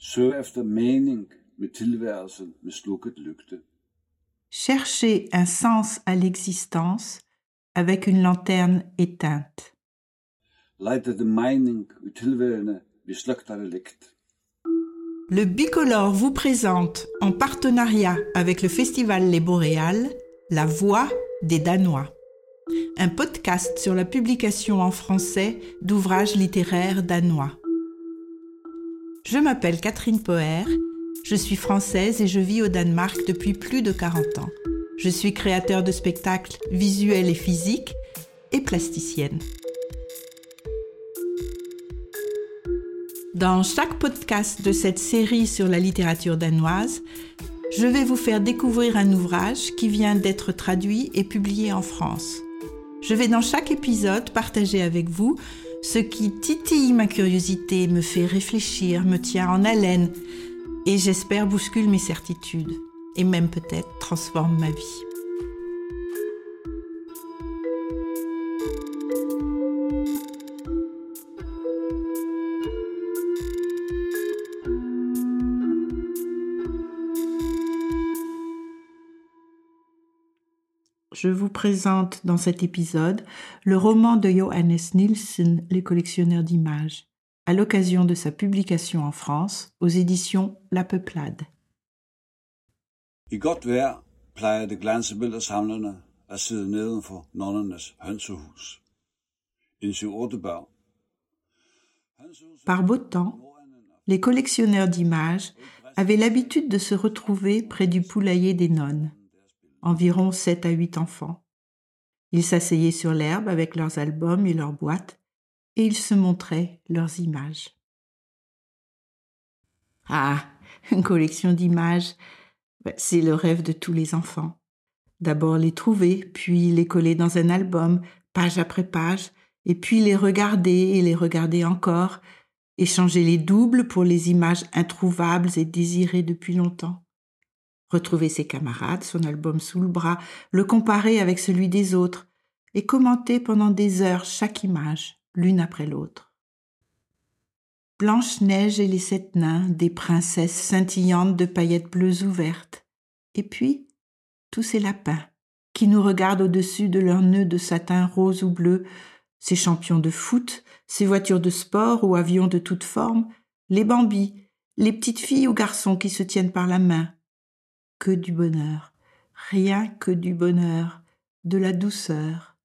Søg efter mening med tilværelsen med slukket lygte. Cherchez un sens à l'existence avec une lanterne éteinte. Mening tilværende ved. Le Bicolore vous présente, en partenariat avec le festival Les Boréales, La Voix des Danois, un podcast sur la publication en français d'ouvrages littéraires danois. Je m'appelle Catherine Poher, je suis française et je vis au Danemark depuis plus de 40 ans. Je suis créateur de spectacles visuels et physiques et plasticienne. Dans chaque podcast de cette série sur la littérature danoise, je vais vous faire découvrir un ouvrage qui vient d'être traduit et publié en France. Je vais dans chaque épisode partager avec vous ce qui titille ma curiosité, me fait réfléchir, me tient en haleine et j'espère bouscule mes certitudes et même peut-être transforme ma vie. Présente dans cet épisode le roman de Johannes Nielsen, Les collectionneurs d'images, à l'occasion de sa publication en France aux éditions La Peuplade. I godt vejr plejede glansebilledsamlerne at sidde nedenfor nonnernes hønsehus. En syv-otte børn. Par beau temps, les collectionneurs d'images avaient l'habitude de se retrouver près du poulailler des nonnes environ sept à huit enfants. Ils s'asseyaient sur l'herbe avec leurs albums et leurs boîtes, et ils se montraient leurs images. Ah, une collection d'images, c'est le rêve de tous les enfants. D'abord les trouver, puis les coller dans un album, page après page, et puis les regarder et les regarder encore, échanger les doubles pour les images introuvables et désirées depuis longtemps retrouver ses camarades, son album sous le bras, le comparer avec celui des autres, et commenter pendant des heures chaque image, l'une après l'autre. Blanche-Neige et les sept nains, des princesses scintillantes de paillettes bleues ouvertes, et puis tous ces lapins qui nous regardent au-dessus de leurs nœuds de satin rose ou bleu, ces champions de foot, ces voitures de sport ou avions de toutes formes, les bambis, les petites filles ou garçons qui se tiennent par la main, que du bonheur, rien que du bonheur, de la douceur.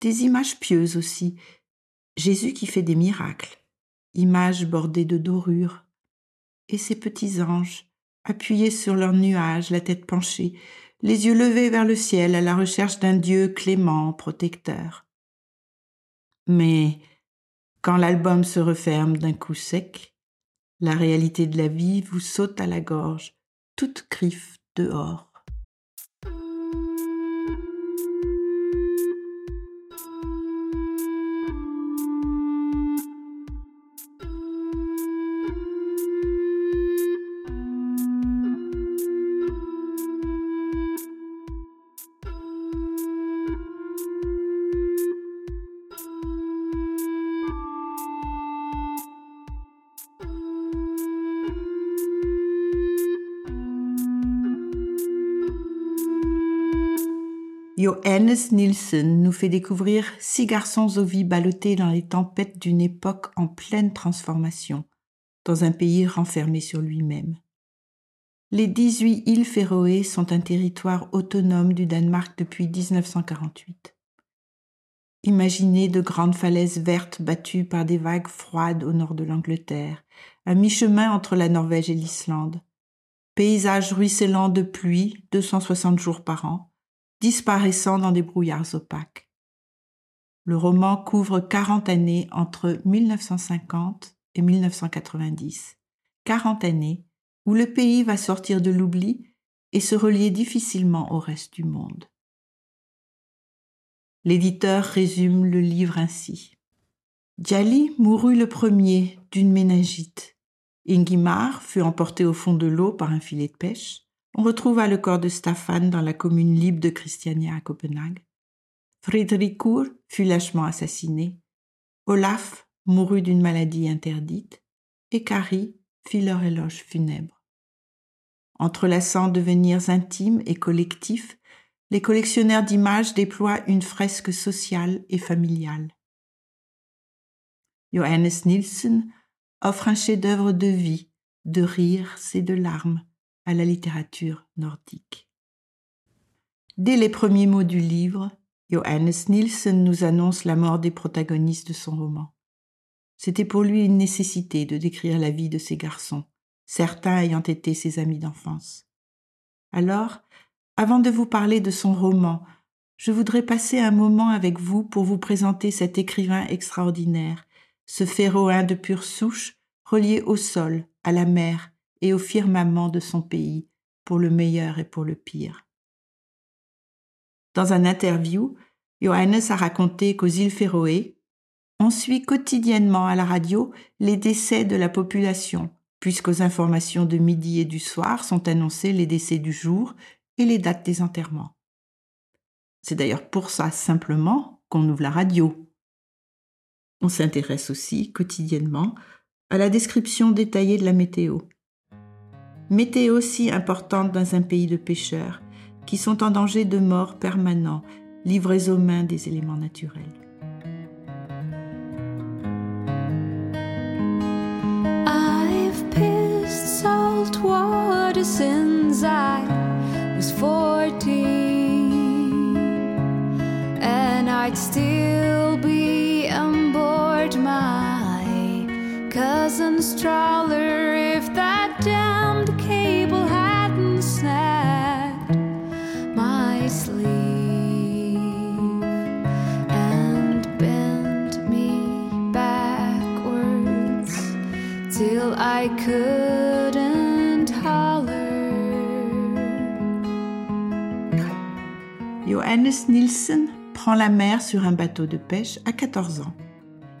Des images pieuses aussi. Jésus qui fait des miracles, images bordées de dorures. Et ces petits anges, appuyés sur leurs nuages, la tête penchée, les yeux levés vers le ciel à la recherche d'un Dieu clément, protecteur. Mais quand l'album se referme d'un coup sec, la réalité de la vie vous saute à la gorge, toute griffe dehors. Johannes Nielsen nous fait découvrir six garçons aux vies ballottés dans les tempêtes d'une époque en pleine transformation, dans un pays renfermé sur lui-même. Les 18 îles Féroé sont un territoire autonome du Danemark depuis 1948. Imaginez de grandes falaises vertes battues par des vagues froides au nord de l'Angleterre, à mi-chemin entre la Norvège et l'Islande. Paysages ruisselants de pluie, 260 jours par an, disparaissant dans des brouillards opaques. Le roman couvre 40 années entre 1950 et 1990. 40 années où le pays va sortir de l'oubli et se relier difficilement au reste du monde. L'éditeur résume le livre ainsi. Djali mourut le premier d'une méningite. Ingimar fut emporté au fond de l'eau par un filet de pêche. On retrouva le corps de Staffan dans la commune libre de Christiania à Copenhague. Friedrichur fut lâchement assassiné. Olaf mourut d'une maladie interdite. Et Kari fit leur éloge funèbre. Entrelaçant devenirs intimes et collectifs, les collectionneurs d'images déploient une fresque sociale et familiale. Johannes Nielsen offre un chef-d'œuvre de vie, de rires et de larmes à la littérature nordique. Dès les premiers mots du livre, Johannes Nielsen nous annonce la mort des protagonistes de son roman. C'était pour lui une nécessité de décrire la vie de ces garçons, certains ayant été ses amis d'enfance. Alors, avant de vous parler de son roman, je voudrais passer un moment avec vous pour vous présenter cet écrivain extraordinaire, ce féroin de pure souche, relié au sol, à la mer et au firmament de son pays, pour le meilleur et pour le pire. Dans un interview, Johannes a raconté qu'aux îles Féroé, on suit quotidiennement à la radio les décès de la population, puisqu'aux informations de midi et du soir sont annoncés les décès du jour et les dates des enterrements. C'est d'ailleurs pour ça simplement qu'on ouvre la radio. On s'intéresse aussi quotidiennement à la description détaillée de la météo. Météo si importante dans un pays de pêcheurs qui sont en danger de mort permanent, livrés aux mains des éléments naturels. I've pissed salt water since I was 14 and I'd still be on board my cousin's trawler if that damned Johannes Nielsen prend la mer sur un bateau de pêche à 14 ans.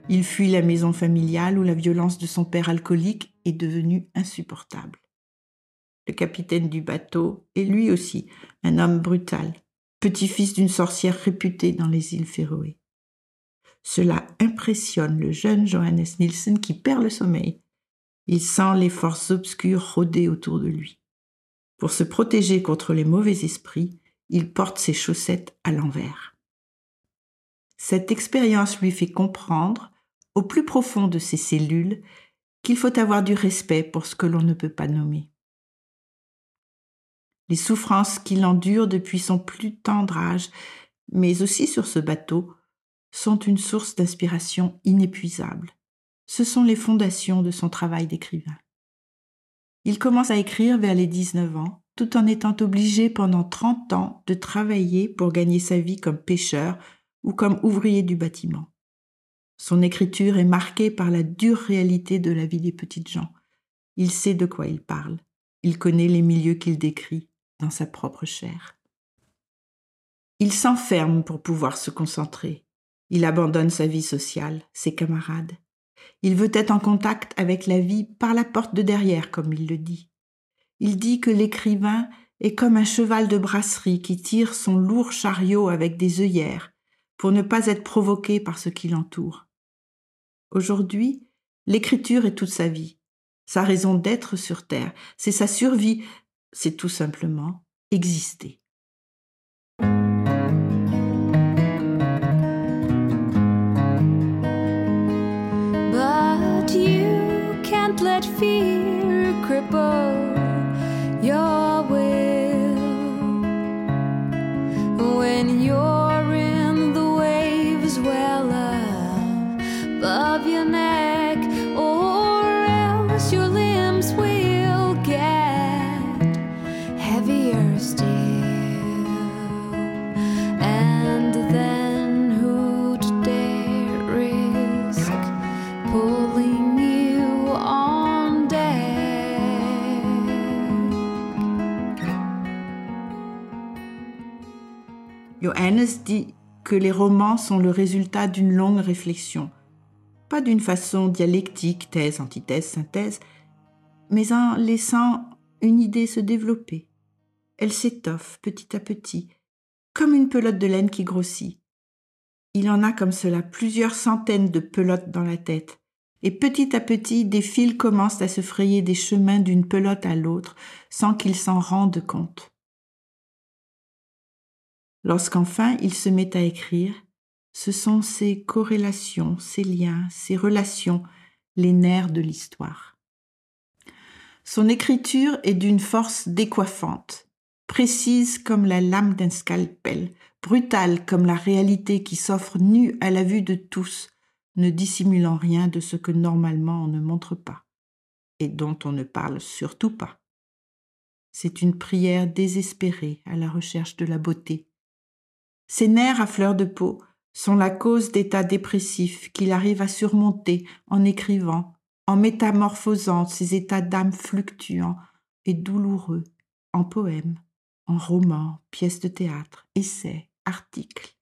Il fuit la maison familiale où la violence de son père alcoolique est devenue insupportable. Le capitaine du bateau est lui aussi un homme brutal, petit-fils d'une sorcière réputée dans les îles Féroé. Cela impressionne le jeune Johannes Nielsen qui perd le sommeil. Il sent les forces obscures rôder autour de lui. Pour se protéger contre les mauvais esprits, il porte ses chaussettes à l'envers. Cette expérience lui fait comprendre, au plus profond de ses cellules, qu'il faut avoir du respect pour ce que l'on ne peut pas nommer. Les souffrances qu'il endure depuis son plus tendre âge, mais aussi sur ce bateau, sont une source d'inspiration inépuisable. Ce sont les fondations de son travail d'écrivain. Il commence à écrire vers les 19 ans, tout en étant obligé pendant 30 ans de travailler pour gagner sa vie comme pêcheur ou comme ouvrier du bâtiment. Son écriture est marquée par la dure réalité de la vie des petites gens. Il sait de quoi il parle. Il connaît les milieux qu'il décrit dans sa propre chair. Il s'enferme pour pouvoir se concentrer. Il abandonne sa vie sociale, ses camarades. Il veut être en contact avec la vie par la porte de derrière, comme il le dit. Il dit que l'écrivain est comme un cheval de brasserie qui tire son lourd chariot avec des œillères pour ne pas être provoqué par ce qui l'entoure. Aujourd'hui, l'écriture est toute sa vie, sa raison d'être sur Terre, c'est sa survie, c'est tout simplement exister. Johannes dit que les romans sont le résultat d'une longue réflexion, pas d'une façon dialectique, thèse, antithèse, synthèse, mais en laissant une idée se développer. Elle s'étoffe petit à petit, comme une pelote de laine qui grossit. Il en a comme cela plusieurs centaines de pelotes dans la tête, et petit à petit des fils commencent à se frayer des chemins d'une pelote à l'autre sans qu'ils s'en rendent compte. Lorsqu'enfin il se met à écrire, ce sont ces corrélations, ces liens, ces relations, les nerfs de l'histoire. Son écriture est d'une force décoiffante, précise comme la lame d'un scalpel, brutale comme la réalité qui s'offre nue à la vue de tous, ne dissimulant rien de ce que normalement on ne montre pas, et dont on ne parle surtout pas. C'est une prière désespérée à la recherche de la beauté. Ses nerfs à fleur de peau sont la cause d'états dépressifs qu'il arrive à surmonter en écrivant, en métamorphosant ces états d'âme fluctuants et douloureux en poèmes, en romans, pièces de théâtre, essais, articles.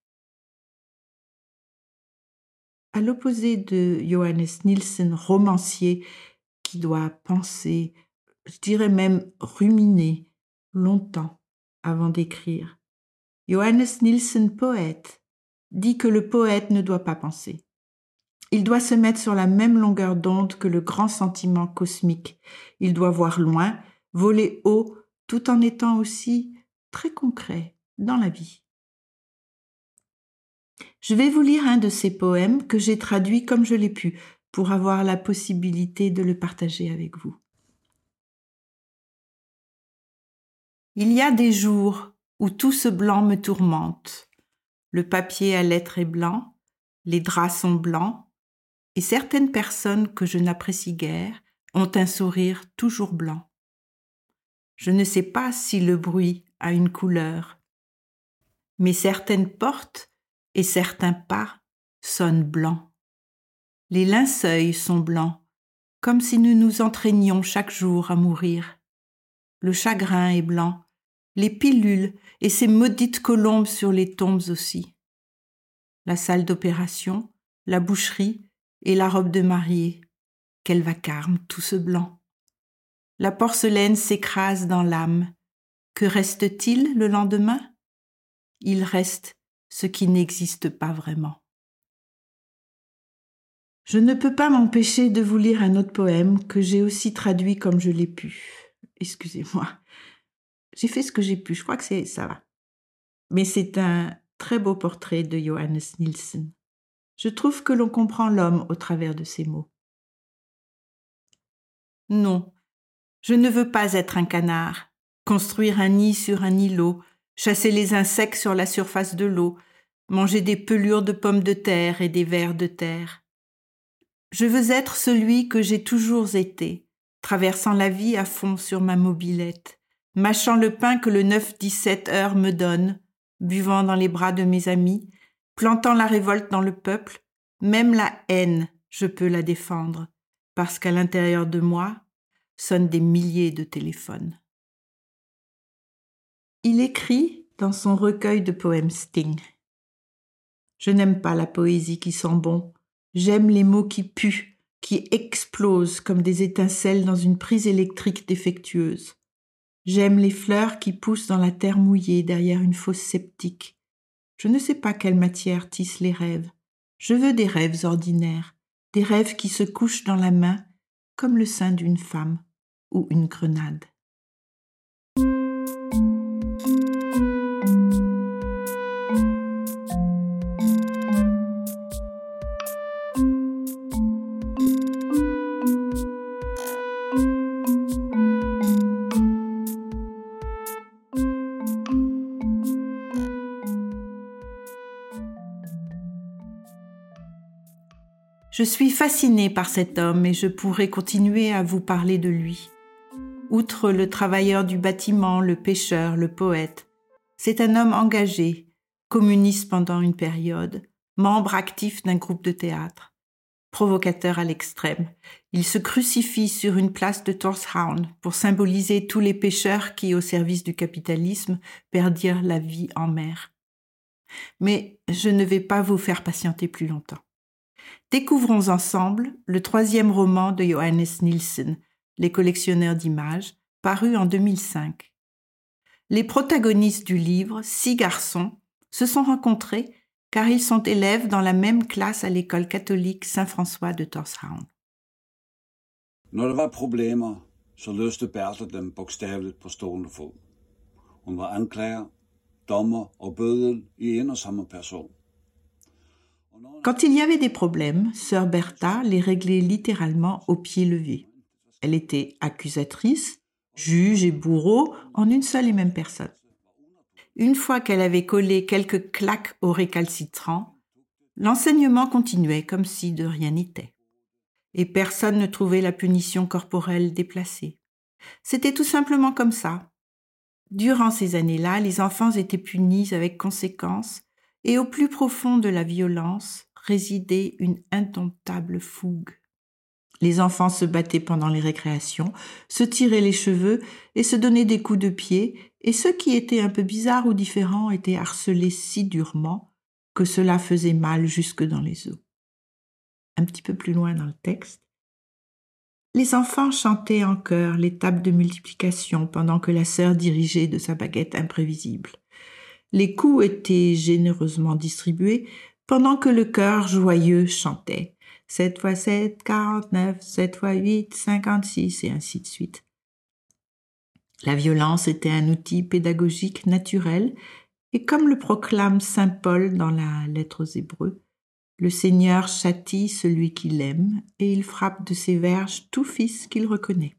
À l'opposé de Johannes Nielsen, romancier, qui doit penser, je dirais même ruminer, longtemps avant d'écrire. Johannes Nielsen, poète, dit que le poète ne doit pas penser. Il doit se mettre sur la même longueur d'onde que le grand sentiment cosmique. Il doit voir loin, voler haut, tout en étant aussi très concret dans la vie. Je vais vous lire un de ces poèmes que j'ai traduit comme je l'ai pu pour avoir la possibilité de le partager avec vous. Il y a des jours où tout ce blanc me tourmente. Le papier à lettres est blanc, les draps sont blancs, et certaines personnes que je n'apprécie guère ont un sourire toujours blanc. Je ne sais pas si le bruit a une couleur, mais certaines portes et certains pas sonnent blancs. Les linceuils sont blancs, comme si nous nous entraînions chaque jour à mourir. Le chagrin est blanc, les pilules et ces maudites colombes sur les tombes aussi. La salle d'opération, la boucherie et la robe de mariée. Quel vacarme tout ce blanc. La porcelaine s'écrase dans l'âme. Que reste-t-il le lendemain? Il reste ce qui n'existe pas vraiment. Je ne peux pas m'empêcher de vous lire un autre poème que j'ai aussi traduit comme je l'ai pu. Excusez-moi. J'ai fait ce que j'ai pu, je crois que c'est ça va. Mais c'est un très beau portrait de Johannes Nielsen. Je trouve que l'on comprend l'homme au travers de ses mots. Non, je ne veux pas être un canard, construire un nid sur un îlot, chasser les insectes sur la surface de l'eau, manger des pelures de pommes de terre et des vers de terre. Je veux être celui que j'ai toujours été, traversant la vie à fond sur ma mobilette, mâchant le pain que le 9-17 heures me donne, buvant dans les bras de mes amis, plantant la révolte dans le peuple, même la haine, je peux la défendre, parce qu'à l'intérieur de moi sonnent des milliers de téléphones. Il écrit dans son recueil de poèmes Sting. Je n'aime pas la poésie qui sent bon, j'aime les mots qui puent, qui explosent comme des étincelles dans une prise électrique défectueuse. J'aime les fleurs qui poussent dans la terre mouillée derrière une fosse sceptique. Je ne sais pas quelle matière tisse les rêves. Je veux des rêves ordinaires, des rêves qui se couchent dans la main comme le sein d'une femme ou une grenade. Je suis fascinée par cet homme et je pourrais continuer à vous parler de lui. Outre le travailleur du bâtiment, le pêcheur, le poète, c'est un homme engagé, communiste pendant une période, membre actif d'un groupe de théâtre. Provocateur à l'extrême, il se crucifie sur une place de Torshavn pour symboliser tous les pêcheurs qui, au service du capitalisme, perdirent la vie en mer. Mais je ne vais pas vous faire patienter plus longtemps. Découvrons ensemble le troisième roman de Johannes Nielsen, Les collectionneurs d'images, paru en 2005. Les protagonistes du livre, six garçons, se sont rencontrés car ils sont élèves dans la même classe à l'école catholique Saint-François de Torshavn. Når der var problemer, så løste Bertha dem bogstaveligt på stående fod. Hun var anklager, dommer og bødel i en og samme person. Quand il y avait des problèmes, sœur Bertha les réglait littéralement au pied levé. Elle était accusatrice, juge et bourreau en une seule et même personne. Une fois qu'elle avait collé quelques claques aux récalcitrants, l'enseignement continuait comme si de rien n'était. Et personne ne trouvait la punition corporelle déplacée. C'était tout simplement comme ça. Durant ces années-là, les enfants étaient punis avec conséquence, et au plus profond de la violence résidait une indomptable fougue. Les enfants se battaient pendant les récréations, se tiraient les cheveux et se donnaient des coups de pied, et ceux qui étaient un peu bizarres ou différents étaient harcelés si durement que cela faisait mal jusque dans les os. Un petit peu plus loin dans le texte, les enfants chantaient en chœur les tables de multiplication pendant que la sœur dirigeait de sa baguette imprévisible. Les coups étaient généreusement distribués pendant que le chœur joyeux chantait 7 fois 7, 49, 7 fois 8, 56, et ainsi de suite. La violence était un outil pédagogique naturel, et comme le proclame saint Paul dans la lettre aux Hébreux, le Seigneur châtie celui qu'il aime, et il frappe de ses verges tout fils qu'il reconnaît.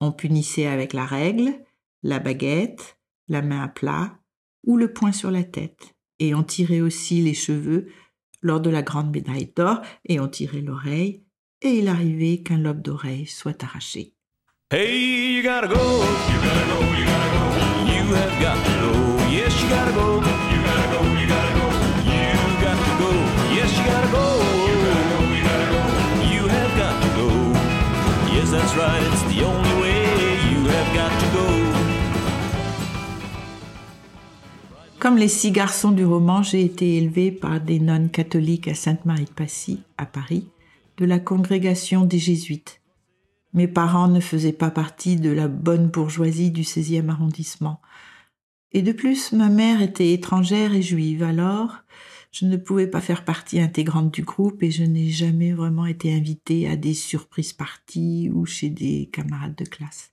On punissait avec la règle, la baguette, la main à plat ou le poing sur la tête, et on tirait aussi les cheveux lors de la grande médaille d'or, et on tirait l'oreille, et il arrivait qu'un lobe d'oreille soit arraché. Hey, you gotta go. You gotta go. You gotta go. You have got to go. Yes, you gotta go. You gotta go. You gotta go. You got to go. Yes, you gotta go. You gotta go. You gotta go. You have got to go. Yes, that's right. It's the only Comme les six garçons du roman, j'ai été élevée par des nonnes catholiques à Sainte-Marie de Passy, à Paris, de la congrégation des Jésuites. Mes parents ne faisaient pas partie de la bonne bourgeoisie du 16e arrondissement. Et de plus, ma mère était étrangère et juive, alors je ne pouvais pas faire partie intégrante du groupe et je n'ai jamais vraiment été invitée à des surprises parties ou chez des camarades de classe.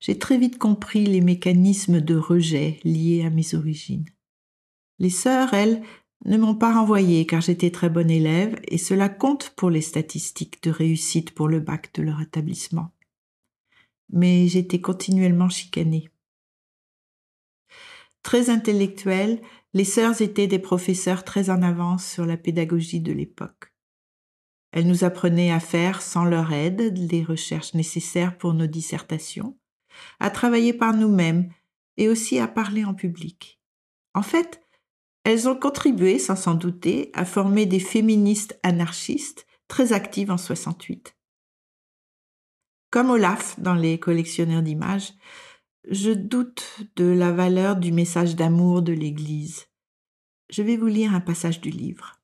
J'ai très vite compris les mécanismes de rejet liés à mes origines. Les sœurs, elles, ne m'ont pas renvoyée car j'étais très bonne élève et cela compte pour les statistiques de réussite pour le bac de leur établissement. Mais j'étais continuellement chicanée. Très intellectuelles, les sœurs étaient des professeurs très en avance sur la pédagogie de l'époque. Elles nous apprenaient à faire, sans leur aide, les recherches nécessaires pour nos dissertations, à travailler par nous-mêmes et aussi à parler en public. En fait, elles ont contribué, sans s'en douter, à former des féministes anarchistes très actives en 68. Comme Olaf dans les collectionneurs d'images, je doute de la valeur du message d'amour de l'Église. Je vais vous lire un passage du livre.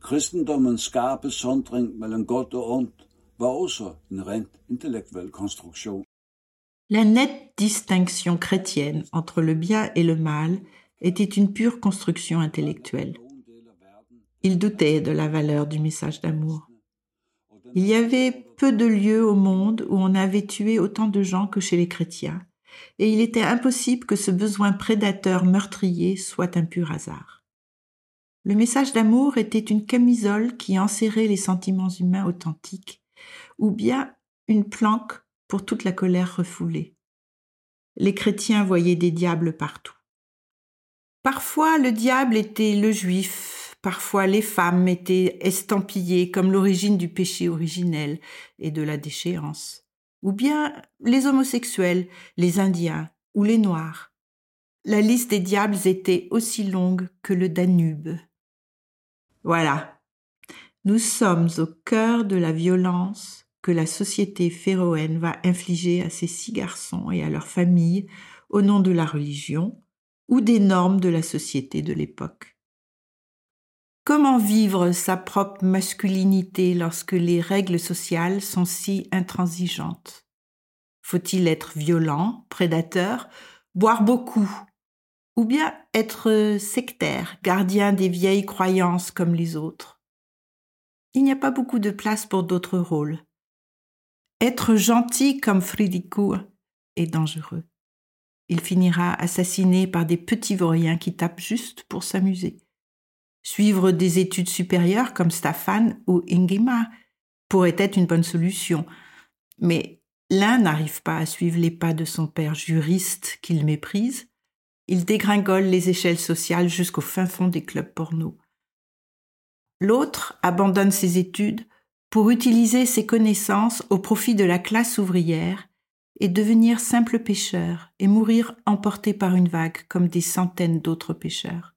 Kristendommens skarpe sondring mellem godt og ondt var også en rent intellektuel konstruktion. La nette distinction chrétienne entre le bien et le mal était une pure construction intellectuelle. Il doutait de la valeur du message d'amour. Il y avait peu de lieux au monde où on avait tué autant de gens que chez les chrétiens, et il était impossible que ce besoin prédateur meurtrier soit un pur hasard. Le message d'amour était une camisole qui enserrait les sentiments humains authentiques, ou bien une planque pour toute la colère refoulée. Les chrétiens voyaient des diables partout. Parfois le diable était le juif, parfois les femmes étaient estampillées comme l'origine du péché originel et de la déchéance, ou bien les homosexuels, les indiens ou les noirs. La liste des diables était aussi longue que le Danube. Voilà. Nous sommes au cœur de la violence la société féroène va infliger à ces six garçons et à leurs familles au nom de la religion ou des normes de la société de l'époque. Comment vivre sa propre masculinité lorsque les règles sociales sont si intransigeantes? Faut-il être violent, prédateur, boire beaucoup, ou bien être sectaire, gardien des vieilles croyances comme les autres? Il n'y a pas beaucoup de place pour d'autres rôles. Être gentil comme Fridicourt est dangereux. Il finira assassiné par des petits vauriens qui tapent juste pour s'amuser. Suivre des études supérieures comme Staffan ou Ingema pourrait être une bonne solution, mais l'un n'arrive pas à suivre les pas de son père juriste qu'il méprise, il dégringole les échelles sociales jusqu'au fin fond des clubs porno. L'autre abandonne ses études pour utiliser ses connaissances au profit de la classe ouvrière et devenir simple pêcheur et mourir emporté par une vague comme des centaines d'autres pêcheurs.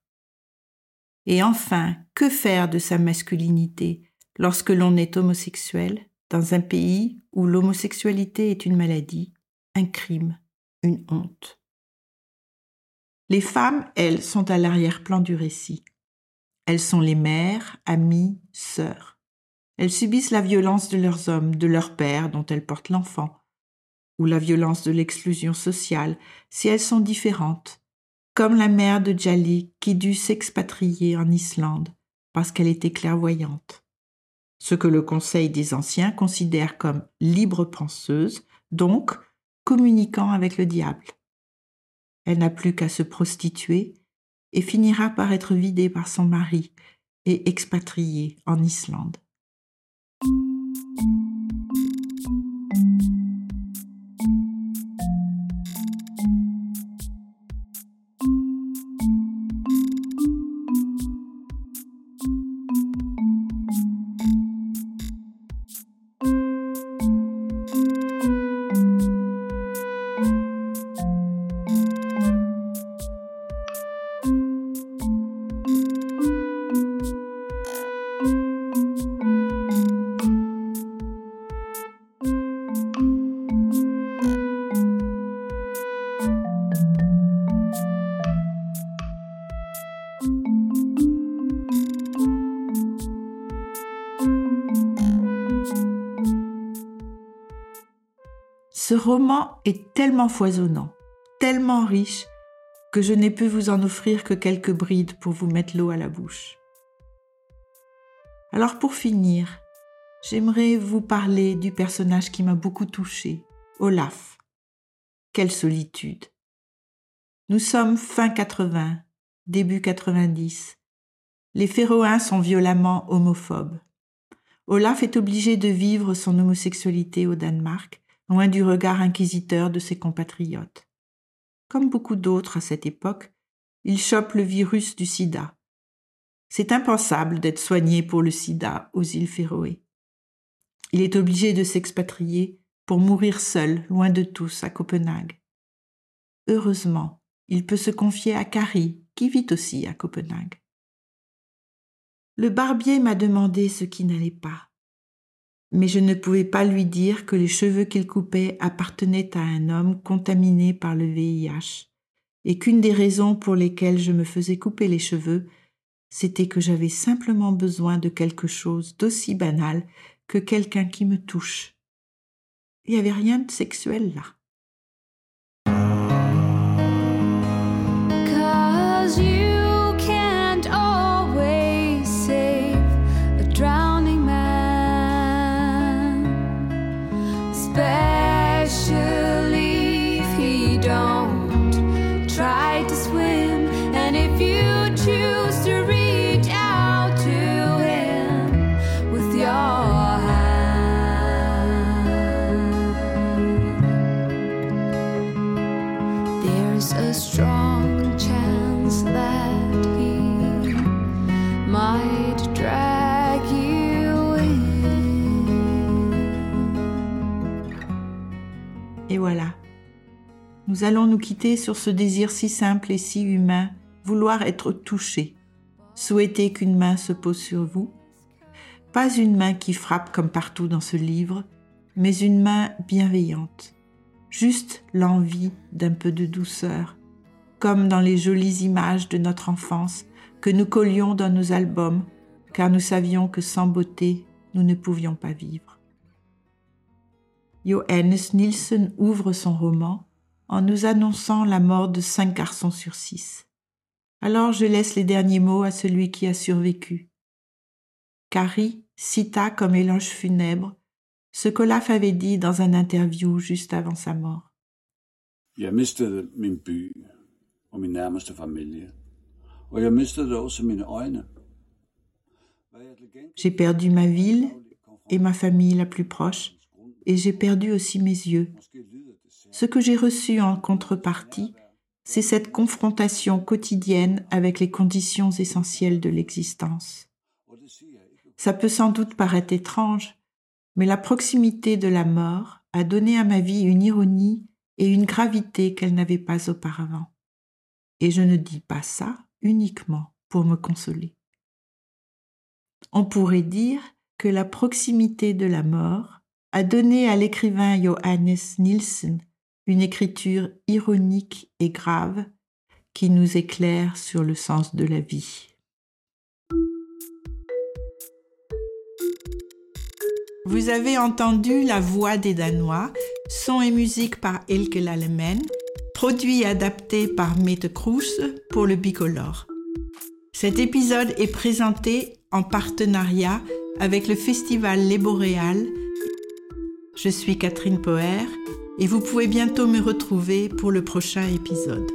Et enfin, que faire de sa masculinité lorsque l'on est homosexuel dans un pays où l'homosexualité est une maladie, un crime, une honte? Les femmes, elles, sont à l'arrière-plan du récit. Elles sont les mères, amies, sœurs. Elles subissent la violence de leurs hommes, de leur père dont elles portent l'enfant, ou la violence de l'exclusion sociale si elles sont différentes, comme la mère de Djali qui dut s'expatrier en Islande parce qu'elle était clairvoyante. Ce que le Conseil des Anciens considère comme libre penseuse, donc communiquant avec le diable. Elle n'a plus qu'à se prostituer et finira par être vidée par son mari et expatriée en Islande. thank you roman est tellement foisonnant, tellement riche, que je n'ai pu vous en offrir que quelques brides pour vous mettre l'eau à la bouche. Alors pour finir, j'aimerais vous parler du personnage qui m'a beaucoup touché, Olaf. Quelle solitude. Nous sommes fin 80, début 90. Les Féroïens sont violemment homophobes. Olaf est obligé de vivre son homosexualité au Danemark, loin du regard inquisiteur de ses compatriotes. Comme beaucoup d'autres à cette époque, il chope le virus du sida. C'est impensable d'être soigné pour le sida aux îles Féroé. Il est obligé de s'expatrier pour mourir seul, loin de tous, à Copenhague. Heureusement, il peut se confier à Carrie, qui vit aussi à Copenhague. Le barbier m'a demandé ce qui n'allait pas, mais je ne pouvais pas lui dire que les cheveux qu'il coupait appartenaient à un homme contaminé par le VIH, et qu'une des raisons pour lesquelles je me faisais couper les cheveux, c'était que j'avais simplement besoin de quelque chose d'aussi banal que quelqu'un qui me touche. Il n'y avait rien de sexuel là. Et voilà. Nous allons nous quitter sur ce désir si simple et si humain, vouloir être touché, souhaiter qu'une main se pose sur vous. Pas une main qui frappe comme partout dans ce livre, mais une main bienveillante. Juste l'envie d'un peu de douceur, comme dans les jolies images de notre enfance que nous collions dans nos albums, car nous savions que sans beauté, nous ne pouvions pas vivre. Johannes Nielsen ouvre son roman en nous annonçant la mort de cinq garçons sur six. Alors je laisse les derniers mots à celui qui a survécu. Carrie, cita comme éloge funèbre ce qu'Olaf avait dit dans un interview juste avant sa mort. Jeg mistede min by og min nærmeste familie. Og jeg mistede også mine øjne. J'ai perdu ma ville et ma famille la plus proche, et j'ai perdu aussi mes yeux. Ce que j'ai reçu en contrepartie, c'est cette confrontation quotidienne avec les conditions essentielles de l'existence. Ça peut sans doute paraître étrange, mais la proximité de la mort a donné à ma vie une ironie et une gravité qu'elle n'avait pas auparavant. Et je ne dis pas ça uniquement pour me consoler. On pourrait dire que la proximité de la mort a donné à l'écrivain Johannes Nielsen une écriture ironique et grave qui nous éclaire sur le sens de la vie. Vous avez entendu La Voix des Danois, son et musique par Elke Lalemen, produit et adapté par Mette Kroes pour le Bicolore. Cet épisode est présenté en partenariat avec le festival Les Boréales. Je suis Catherine Poher et vous pouvez bientôt me retrouver pour le prochain épisode.